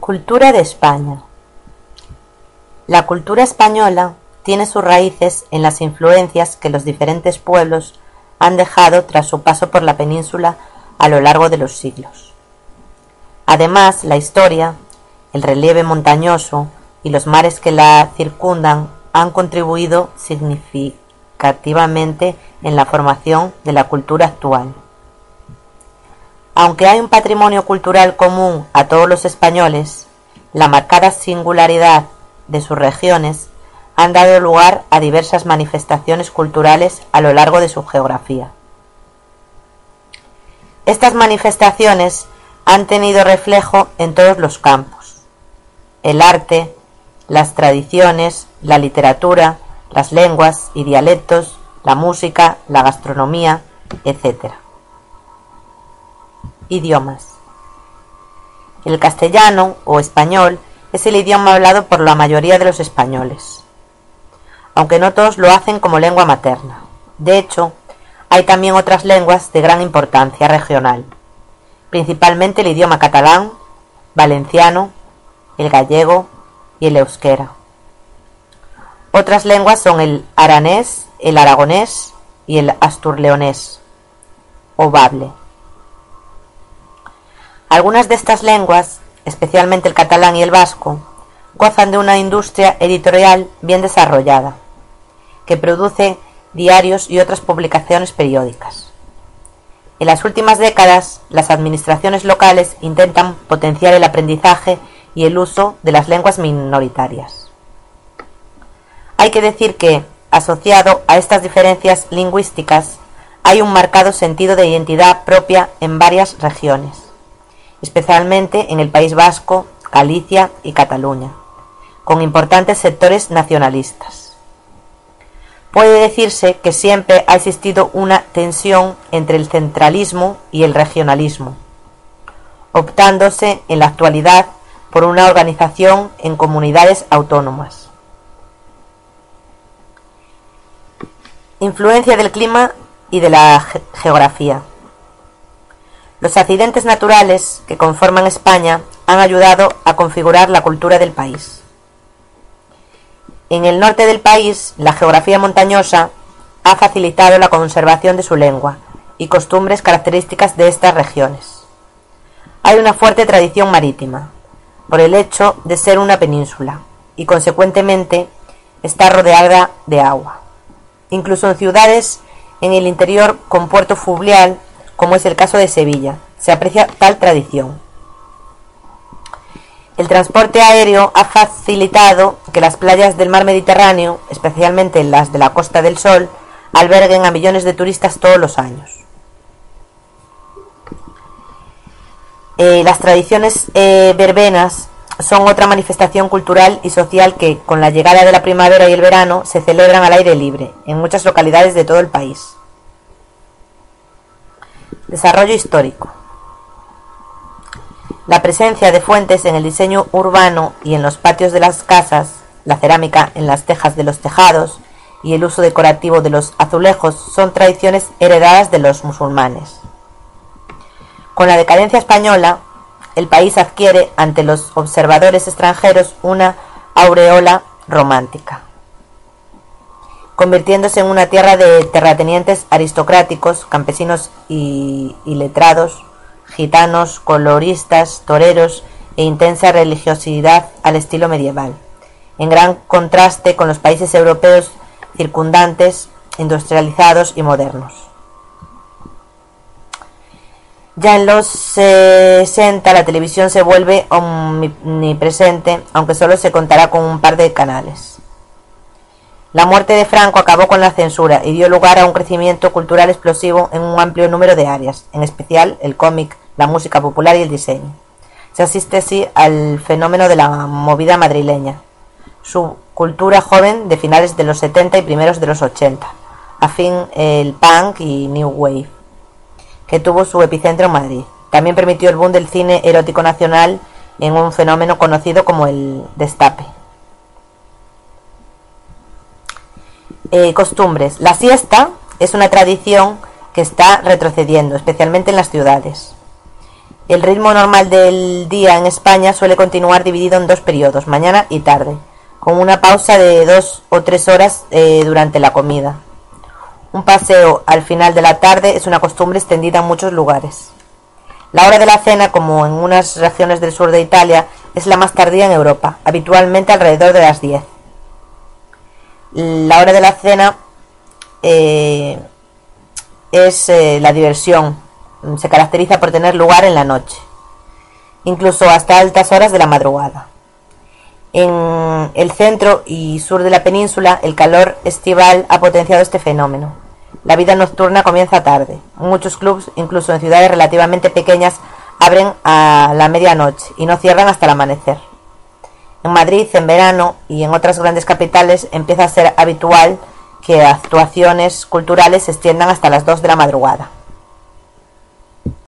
Cultura de España La cultura española tiene sus raíces en las influencias que los diferentes pueblos han dejado tras su paso por la península a lo largo de los siglos. Además, la historia, el relieve montañoso y los mares que la circundan han contribuido significativamente en la formación de la cultura actual. Aunque hay un patrimonio cultural común a todos los españoles, la marcada singularidad de sus regiones han dado lugar a diversas manifestaciones culturales a lo largo de su geografía. Estas manifestaciones han tenido reflejo en todos los campos. El arte, las tradiciones, la literatura, las lenguas y dialectos, la música, la gastronomía, etc. Idiomas. El castellano o español es el idioma hablado por la mayoría de los españoles, aunque no todos lo hacen como lengua materna. De hecho, hay también otras lenguas de gran importancia regional, principalmente el idioma catalán, valenciano, el gallego y el euskera. Otras lenguas son el aranés, el aragonés y el asturleonés o bable. Algunas de estas lenguas, especialmente el catalán y el vasco, gozan de una industria editorial bien desarrollada, que produce diarios y otras publicaciones periódicas. En las últimas décadas, las administraciones locales intentan potenciar el aprendizaje y el uso de las lenguas minoritarias. Hay que decir que, asociado a estas diferencias lingüísticas, hay un marcado sentido de identidad propia en varias regiones especialmente en el País Vasco, Galicia y Cataluña, con importantes sectores nacionalistas. Puede decirse que siempre ha existido una tensión entre el centralismo y el regionalismo, optándose en la actualidad por una organización en comunidades autónomas. Influencia del clima y de la geografía. Los accidentes naturales que conforman España han ayudado a configurar la cultura del país. En el norte del país, la geografía montañosa ha facilitado la conservación de su lengua y costumbres características de estas regiones. Hay una fuerte tradición marítima, por el hecho de ser una península, y consecuentemente está rodeada de agua. Incluso en ciudades en el interior con puerto fluvial como es el caso de Sevilla. Se aprecia tal tradición. El transporte aéreo ha facilitado que las playas del mar Mediterráneo, especialmente las de la Costa del Sol, alberguen a millones de turistas todos los años. Eh, las tradiciones eh, verbenas son otra manifestación cultural y social que, con la llegada de la primavera y el verano, se celebran al aire libre en muchas localidades de todo el país. Desarrollo histórico. La presencia de fuentes en el diseño urbano y en los patios de las casas, la cerámica en las tejas de los tejados y el uso decorativo de los azulejos son tradiciones heredadas de los musulmanes. Con la decadencia española, el país adquiere ante los observadores extranjeros una aureola romántica convirtiéndose en una tierra de terratenientes aristocráticos, campesinos y, letrados, gitanos, coloristas, toreros e intensa religiosidad al estilo medieval, en gran contraste con los países europeos circundantes, industrializados y modernos. Ya en los 60 la televisión se vuelve omnipresente, aunque solo se contará con un par de canales. La muerte de Franco acabó con la censura y dio lugar a un crecimiento cultural explosivo en un amplio número de áreas, en especial el cómic, la música popular y el diseño. Se asiste así al fenómeno de la movida madrileña, su cultura joven de finales de los 70 y primeros de los 80, afín el punk y new wave, que tuvo su epicentro en Madrid. También permitió el boom del cine erótico nacional en un fenómeno conocido como el destape. Eh, costumbres. La siesta es una tradición que está retrocediendo, especialmente en las ciudades. El ritmo normal del día en España suele continuar dividido en dos periodos, mañana y tarde, con una pausa de dos o tres horas eh, durante la comida. Un paseo al final de la tarde es una costumbre extendida en muchos lugares. La hora de la cena, como en unas regiones del sur de Italia, es la más tardía en Europa, habitualmente alrededor de las 10. La hora de la cena eh, es eh, la diversión, se caracteriza por tener lugar en la noche, incluso hasta altas horas de la madrugada. En el centro y sur de la península, el calor estival ha potenciado este fenómeno. La vida nocturna comienza tarde. Muchos clubs, incluso en ciudades relativamente pequeñas, abren a la medianoche y no cierran hasta el amanecer. En Madrid, en verano y en otras grandes capitales empieza a ser habitual que actuaciones culturales se extiendan hasta las 2 de la madrugada.